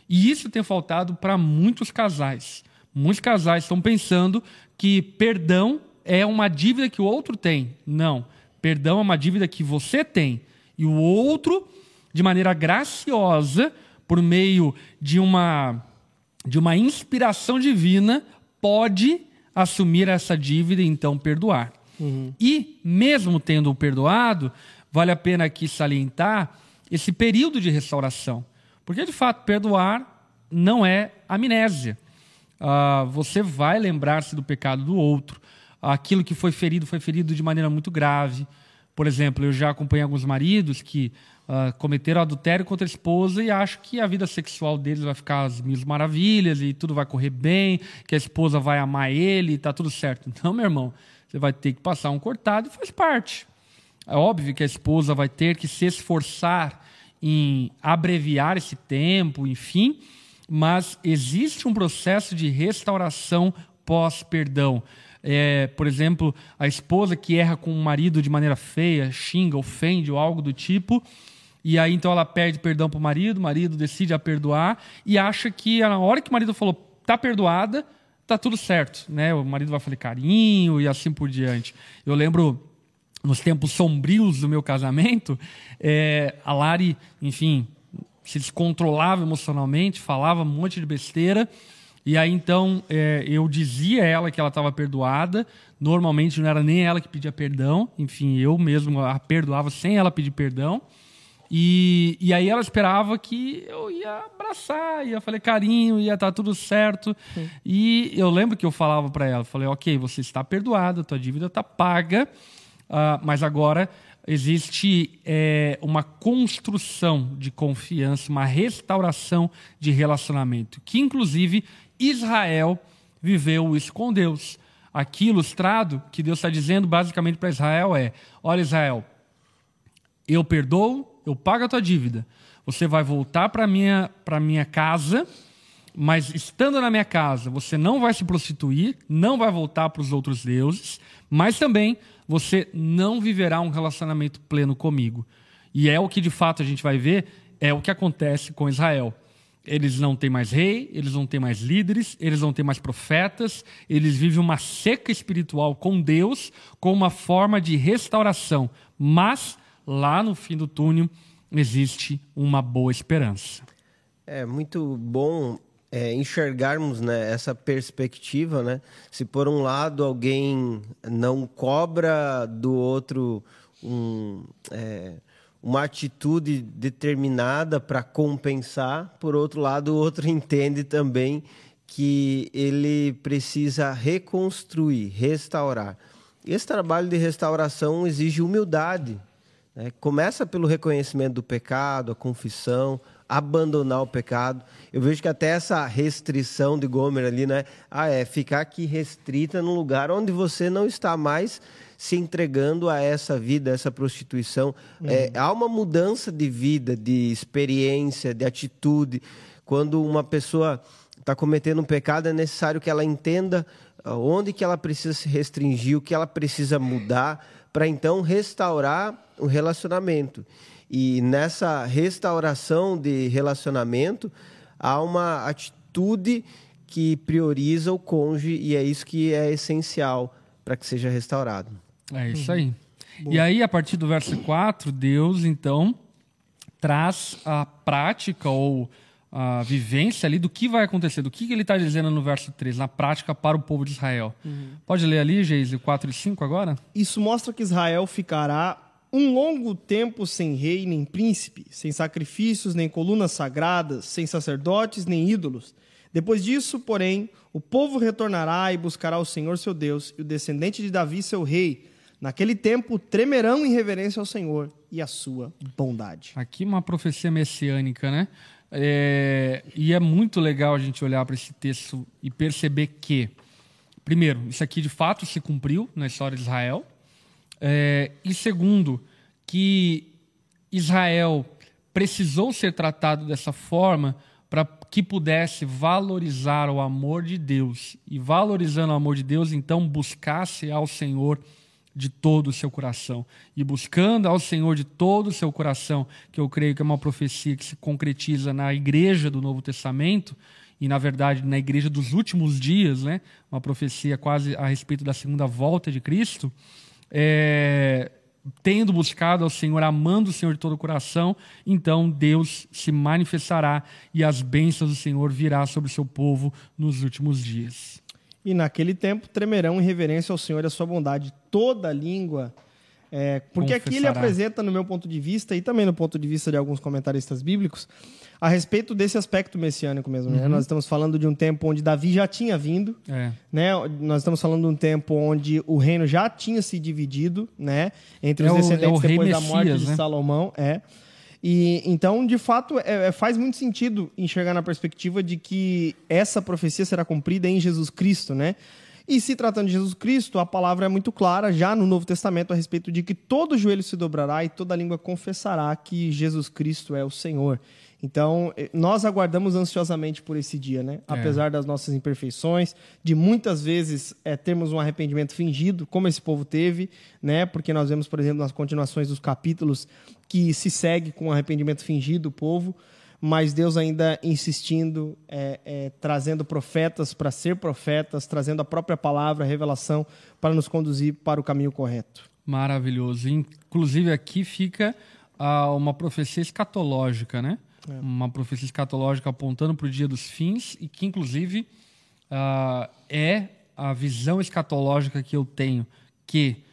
E isso tem faltado para muitos casais. Muitos casais estão pensando que perdão é uma dívida que o outro tem. Não. Perdão é uma dívida que você tem. E o outro, de maneira graciosa, por meio de uma de uma inspiração divina, pode assumir essa dívida e então perdoar. Uhum. E, mesmo tendo perdoado, vale a pena aqui salientar esse período de restauração. Porque, de fato, perdoar não é amnésia. Uh, você vai lembrar-se do pecado do outro. Aquilo que foi ferido foi ferido de maneira muito grave. Por exemplo, eu já acompanhei alguns maridos que uh, cometeram adultério contra a esposa e acham que a vida sexual deles vai ficar às mil maravilhas e tudo vai correr bem, que a esposa vai amar ele e tá tudo certo. Não, meu irmão, você vai ter que passar um cortado e faz parte. É óbvio que a esposa vai ter que se esforçar em abreviar esse tempo, enfim, mas existe um processo de restauração pós-perdão. É, por exemplo, a esposa que erra com o marido de maneira feia, xinga, ofende ou algo do tipo, e aí então ela pede perdão para o marido, o marido decide a perdoar e acha que na hora que o marido falou tá perdoada, tá tudo certo, né? O marido vai fazer carinho e assim por diante. Eu lembro nos tempos sombrios do meu casamento, é, a Lari, enfim, se descontrolava emocionalmente, falava um monte de besteira. E aí então é, eu dizia a ela que ela estava perdoada. Normalmente não era nem ela que pedia perdão, enfim, eu mesmo a perdoava sem ela pedir perdão. E, e aí ela esperava que eu ia abraçar, ia fazer carinho, ia estar tá tudo certo. Sim. E eu lembro que eu falava para ela, falei, ok, você está perdoada, tua dívida está paga, uh, mas agora existe é, uma construção de confiança, uma restauração de relacionamento, que inclusive Israel viveu isso com Deus. Aqui ilustrado, que Deus está dizendo basicamente para Israel é: olha, Israel, eu perdoo, eu pago a tua dívida. Você vai voltar para minha para minha casa, mas estando na minha casa, você não vai se prostituir, não vai voltar para os outros deuses, mas também você não viverá um relacionamento pleno comigo. E é o que de fato a gente vai ver, é o que acontece com Israel. Eles não têm mais rei, eles não têm mais líderes, eles não têm mais profetas, eles vivem uma seca espiritual com Deus, com uma forma de restauração. Mas lá no fim do túnel existe uma boa esperança. É muito bom é, enxergarmos né, essa perspectiva, né? Se por um lado alguém não cobra do outro um, é, uma atitude determinada para compensar, por outro lado o outro entende também que ele precisa reconstruir, restaurar. Esse trabalho de restauração exige humildade né? Começa pelo reconhecimento do pecado, a confissão, abandonar o pecado. Eu vejo que até essa restrição de Gomer ali, né? Ah, é ficar aqui restrita num lugar onde você não está mais se entregando a essa vida, a essa prostituição. Uhum. É, há uma mudança de vida, de experiência, de atitude. Quando uma pessoa está cometendo um pecado, é necessário que ela entenda onde que ela precisa se restringir, o que ela precisa mudar, para então restaurar o relacionamento. E nessa restauração de relacionamento, há uma atitude que prioriza o cônjuge e é isso que é essencial para que seja restaurado. É isso aí. Uhum. E aí, a partir do verso 4, Deus, então, traz a prática ou a vivência ali do que vai acontecer, do que, que ele está dizendo no verso 3, na prática para o povo de Israel. Uhum. Pode ler ali, Geise, 4 e 5 agora? Isso mostra que Israel ficará um longo tempo sem rei nem príncipe, sem sacrifícios nem colunas sagradas, sem sacerdotes nem ídolos. Depois disso, porém, o povo retornará e buscará o Senhor seu Deus e o descendente de Davi seu rei. Naquele tempo tremerão em reverência ao Senhor e à sua bondade. Aqui uma profecia messiânica, né? É, e é muito legal a gente olhar para esse texto e perceber que, primeiro, isso aqui de fato se cumpriu na história de Israel. É, e segundo, que Israel precisou ser tratado dessa forma para que pudesse valorizar o amor de Deus. E valorizando o amor de Deus, então buscasse ao Senhor de todo o seu coração. E buscando ao Senhor de todo o seu coração, que eu creio que é uma profecia que se concretiza na igreja do Novo Testamento, e na verdade na igreja dos últimos dias, né? uma profecia quase a respeito da segunda volta de Cristo, é, tendo buscado ao Senhor, amando o Senhor de todo o coração, então Deus se manifestará e as bênçãos do Senhor virá sobre o seu povo nos últimos dias. E naquele tempo tremerão em reverência ao Senhor e à sua bondade toda a língua. É, porque aqui ele apresenta, no meu ponto de vista, e também no ponto de vista de alguns comentaristas bíblicos, a respeito desse aspecto messiânico mesmo. Né? Uhum. Né? Nós estamos falando de um tempo onde Davi já tinha vindo, é. né? Nós estamos falando de um tempo onde o reino já tinha se dividido, né? Entre os é descendentes o, é depois da morte de né? Salomão, é. E então, de fato, é, é, faz muito sentido enxergar na perspectiva de que essa profecia será cumprida em Jesus Cristo, né? E se tratando de Jesus Cristo, a palavra é muito clara já no Novo Testamento a respeito de que todo joelho se dobrará e toda língua confessará que Jesus Cristo é o Senhor. Então, eh, nós aguardamos ansiosamente por esse dia, né? É. Apesar das nossas imperfeições, de muitas vezes é, termos um arrependimento fingido, como esse povo teve, né? Porque nós vemos, por exemplo, nas continuações dos capítulos que se segue com arrependimento fingido o povo, mas Deus ainda insistindo, é, é, trazendo profetas para ser profetas, trazendo a própria palavra, a revelação, para nos conduzir para o caminho correto. Maravilhoso. Inclusive, aqui fica ah, uma profecia escatológica, né? É. Uma profecia escatológica apontando para o dia dos fins e que, inclusive, uh, é a visão escatológica que eu tenho, que,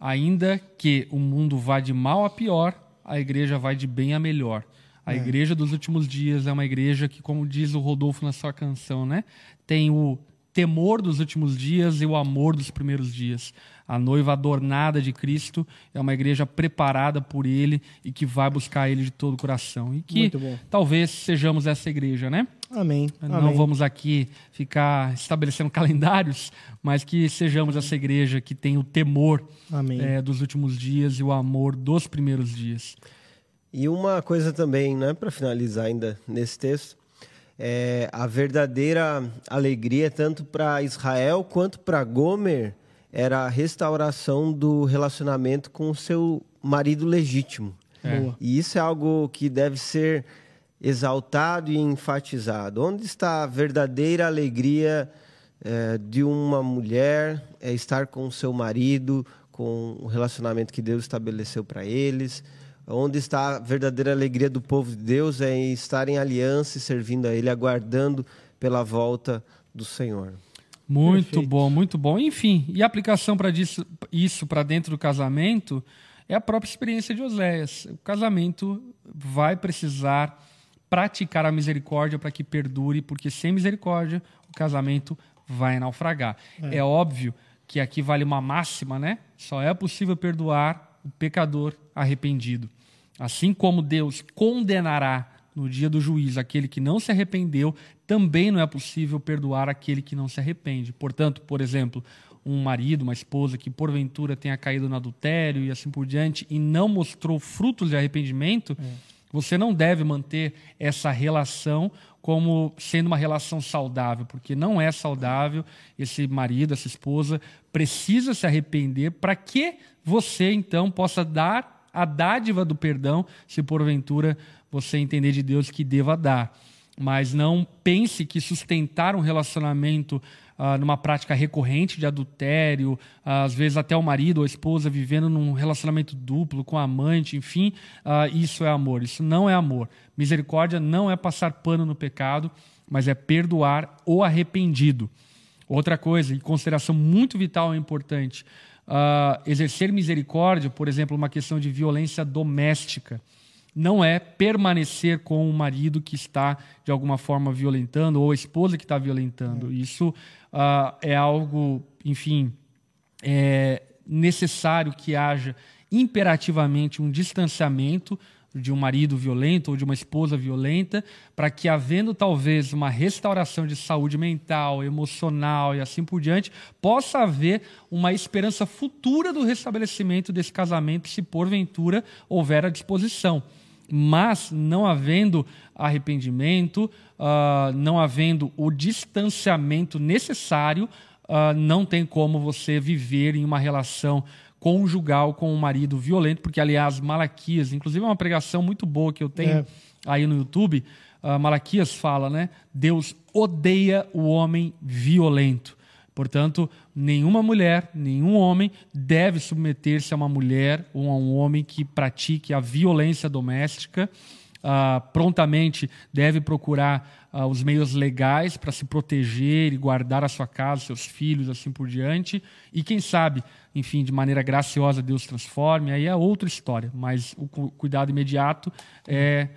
ainda que o mundo vá de mal a pior, a igreja vai de bem a melhor. A é. igreja dos últimos dias é uma igreja que, como diz o Rodolfo na sua canção, né, tem o temor dos últimos dias e o amor dos primeiros dias. A noiva adornada de Cristo é uma igreja preparada por Ele e que vai buscar Ele de todo o coração. E que talvez sejamos essa igreja, né? Amém. Não Amém. vamos aqui ficar estabelecendo calendários, mas que sejamos essa igreja que tem o temor é, dos últimos dias e o amor dos primeiros dias. E uma coisa também, né, para finalizar ainda nesse texto, é, a verdadeira alegria, tanto para Israel quanto para Gomer, era a restauração do relacionamento com o seu marido legítimo. É. E isso é algo que deve ser exaltado e enfatizado. Onde está a verdadeira alegria é, de uma mulher é estar com o seu marido, com o relacionamento que Deus estabeleceu para eles? Onde está a verdadeira alegria do povo de Deus é em estar em aliança e servindo a Ele, aguardando pela volta do Senhor. Muito Perfeito. bom, muito bom. Enfim, e a aplicação para isso para dentro do casamento é a própria experiência de Oséias. O casamento vai precisar praticar a misericórdia para que perdure, porque sem misericórdia o casamento vai naufragar. É. é óbvio que aqui vale uma máxima, né? Só é possível perdoar o pecador arrependido. Assim como Deus condenará no dia do juízo aquele que não se arrependeu, também não é possível perdoar aquele que não se arrepende. Portanto, por exemplo, um marido, uma esposa que porventura tenha caído no adultério e assim por diante e não mostrou frutos de arrependimento, é. Você não deve manter essa relação como sendo uma relação saudável, porque não é saudável. Esse marido, essa esposa precisa se arrepender para que você então possa dar a dádiva do perdão, se porventura você entender de Deus que deva dar. Mas não pense que sustentar um relacionamento ah, numa prática recorrente de adultério, às vezes até o marido ou a esposa vivendo num relacionamento duplo com a amante, enfim, ah, isso é amor. Isso não é amor. Misericórdia não é passar pano no pecado, mas é perdoar o arrependido. Outra coisa, e consideração muito vital e importante, exercer misericórdia, por exemplo, uma questão de violência doméstica, não é permanecer com o marido que está de alguma forma violentando ou a esposa que está violentando. Isso uh, é algo, enfim, é necessário que haja imperativamente um distanciamento de um marido violento ou de uma esposa violenta, para que, havendo talvez uma restauração de saúde mental, emocional e assim por diante, possa haver uma esperança futura do restabelecimento desse casamento, se porventura houver a disposição. Mas, não havendo arrependimento, uh, não havendo o distanciamento necessário, uh, não tem como você viver em uma relação conjugal com um marido violento, porque, aliás, Malaquias, inclusive é uma pregação muito boa que eu tenho é. aí no YouTube. Uh, Malaquias fala, né? Deus odeia o homem violento. Portanto, nenhuma mulher, nenhum homem deve submeter-se a uma mulher ou a um homem que pratique a violência doméstica. Uh, prontamente deve procurar uh, os meios legais para se proteger e guardar a sua casa, seus filhos, assim por diante. E quem sabe enfim, de maneira graciosa Deus transforme, aí é outra história. Mas o cuidado imediato é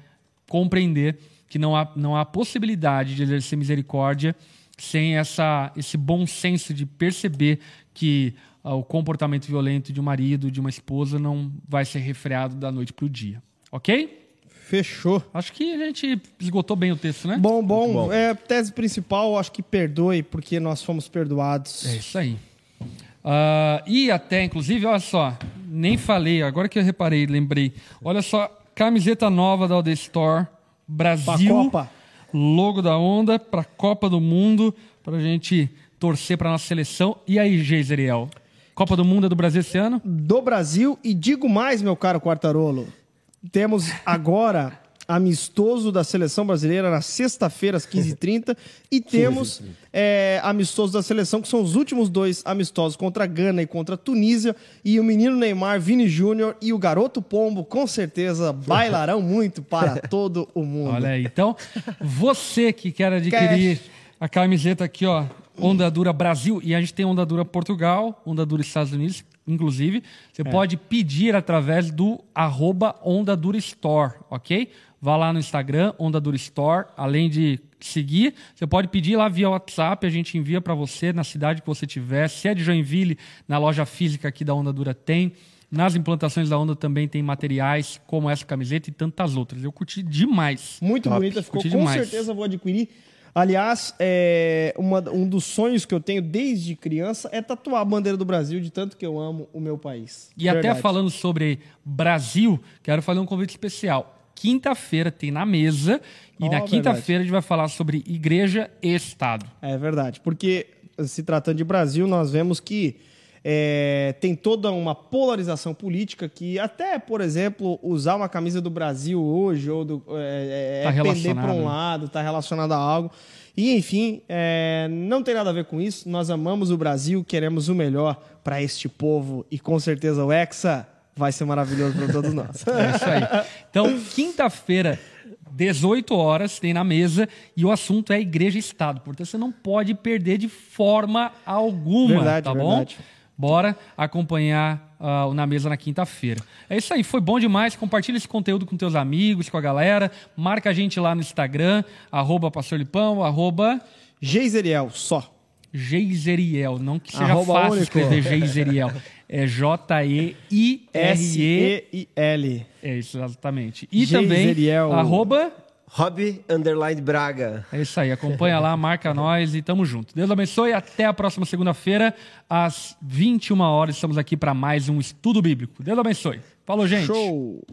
compreender que não há, não há possibilidade de exercer misericórdia sem essa, esse bom senso de perceber que uh, o comportamento violento de um marido, de uma esposa, não vai ser refreado da noite para o dia. Ok? Fechou. Acho que a gente esgotou bem o texto, né? Bom, bom. bom. É, tese principal, acho que perdoe, porque nós fomos perdoados. É isso aí. Uh, e até, inclusive, olha só, nem falei, agora que eu reparei, lembrei. Olha só, camiseta nova da Alde Store, Brasil, Copa. Logo da Onda, para a Copa do Mundo, para a gente torcer para nossa seleção. E aí, Geiseriel? Copa do Mundo é do Brasil esse ano? Do Brasil, e digo mais, meu caro Quartarolo, temos agora amistoso da seleção brasileira na sexta-feira, às 15h30. E temos é, amistoso da seleção, que são os últimos dois amistosos contra a Gana e contra a Tunísia. E o menino Neymar, Vini Júnior e o garoto Pombo, com certeza, bailarão muito para todo o mundo. Olha aí. Então, você que quer adquirir Cash. a camiseta aqui, ó, Onda Dura Brasil, e a gente tem Onda Dura Portugal, Onda Dura Estados Unidos, inclusive, você é. pode pedir através do arroba Onda Dura Store, ok? Vá lá no Instagram, Onda Dura Store. Além de seguir, você pode pedir lá via WhatsApp, a gente envia para você na cidade que você tiver. Se é de Joinville, na loja física aqui da Onda Dura tem. Nas implantações da Onda também tem materiais como essa camiseta e tantas outras. Eu curti demais. Muito Top. bonita, ficou curti com demais. certeza vou adquirir. Aliás, é, uma, um dos sonhos que eu tenho desde criança é tatuar a bandeira do Brasil, de tanto que eu amo o meu país. E Verdade. até falando sobre Brasil, quero fazer um convite especial quinta-feira tem na mesa. E oh, na quinta-feira a gente vai falar sobre igreja e Estado. É verdade, porque se tratando de Brasil, nós vemos que é, tem toda uma polarização política que até, por exemplo, usar uma camisa do Brasil hoje ou do, é, é, tá é pender para um lado, está relacionado a algo. E, enfim, é, não tem nada a ver com isso. Nós amamos o Brasil, queremos o melhor para este povo e com certeza o Hexa vai ser maravilhoso para todos nós. É isso aí. Então, quinta-feira, 18 horas, tem na mesa e o assunto é Igreja e Estado. Portanto, você não pode perder de forma alguma, verdade, tá bom? Verdade. Bora acompanhar uh, na mesa na quinta-feira. É isso aí, foi bom demais. Compartilha esse conteúdo com teus amigos, com a galera. Marca a gente lá no Instagram, arroba pastorlipão, arroba... Geiseriel, só. Geiseriel, não que seja arroba fácil único. escrever Geiseriel. É J-E-I-R-E-I-L. É isso, exatamente. E também, arroba... Hobby Underline Braga. É isso aí, acompanha lá, marca nós e tamo junto. Deus abençoe, até a próxima segunda-feira, às 21 horas, estamos aqui para mais um estudo bíblico. Deus abençoe. Falou, gente. Show!